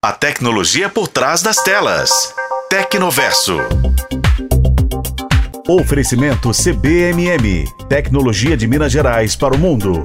A tecnologia por trás das telas. Tecnoverso. Oferecimento CBMM. Tecnologia de Minas Gerais para o mundo.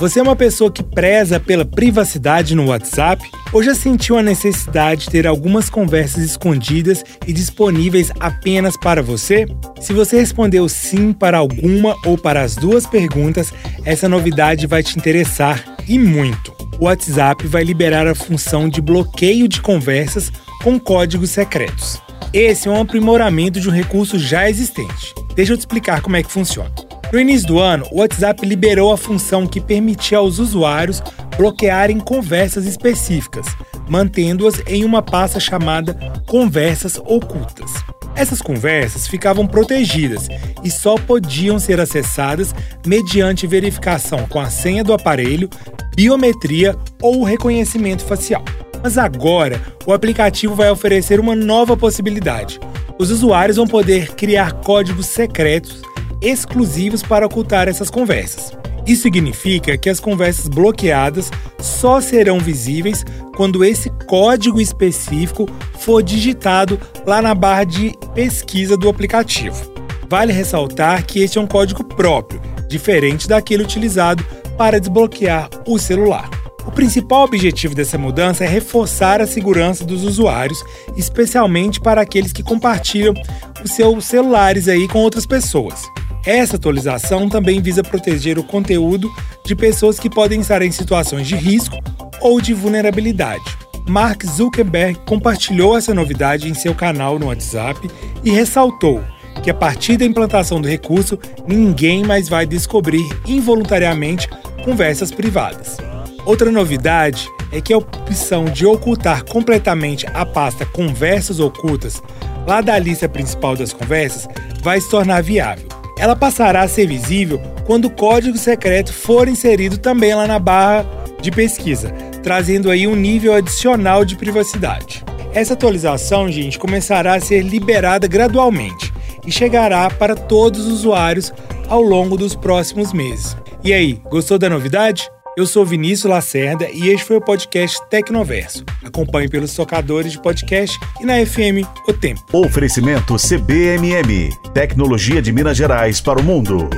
Você é uma pessoa que preza pela privacidade no WhatsApp ou já sentiu a necessidade de ter algumas conversas escondidas e disponíveis apenas para você? Se você respondeu sim para alguma ou para as duas perguntas, essa novidade vai te interessar e muito o WhatsApp vai liberar a função de bloqueio de conversas com códigos secretos. Esse é um aprimoramento de um recurso já existente. Deixa eu te explicar como é que funciona. No início do ano, o WhatsApp liberou a função que permitia aos usuários bloquearem conversas específicas, mantendo-as em uma pasta chamada Conversas Ocultas. Essas conversas ficavam protegidas e só podiam ser acessadas mediante verificação com a senha do aparelho biometria ou reconhecimento facial. Mas agora, o aplicativo vai oferecer uma nova possibilidade. Os usuários vão poder criar códigos secretos exclusivos para ocultar essas conversas. Isso significa que as conversas bloqueadas só serão visíveis quando esse código específico for digitado lá na barra de pesquisa do aplicativo. Vale ressaltar que este é um código próprio, diferente daquele utilizado para desbloquear o celular. O principal objetivo dessa mudança é reforçar a segurança dos usuários, especialmente para aqueles que compartilham os seus celulares aí com outras pessoas. Essa atualização também visa proteger o conteúdo de pessoas que podem estar em situações de risco ou de vulnerabilidade. Mark Zuckerberg compartilhou essa novidade em seu canal no WhatsApp e ressaltou que a partir da implantação do recurso, ninguém mais vai descobrir involuntariamente conversas privadas. Outra novidade é que a opção de ocultar completamente a pasta Conversas Ocultas lá da lista principal das conversas vai se tornar viável. Ela passará a ser visível quando o código secreto for inserido também lá na barra de pesquisa, trazendo aí um nível adicional de privacidade. Essa atualização, gente, começará a ser liberada gradualmente e chegará para todos os usuários ao longo dos próximos meses. E aí, gostou da novidade? Eu sou Vinícius Lacerda e este foi o podcast Tecnoverso. Acompanhe pelos tocadores de podcast e na FM O Tempo. Oferecimento CBMM Tecnologia de Minas Gerais para o mundo.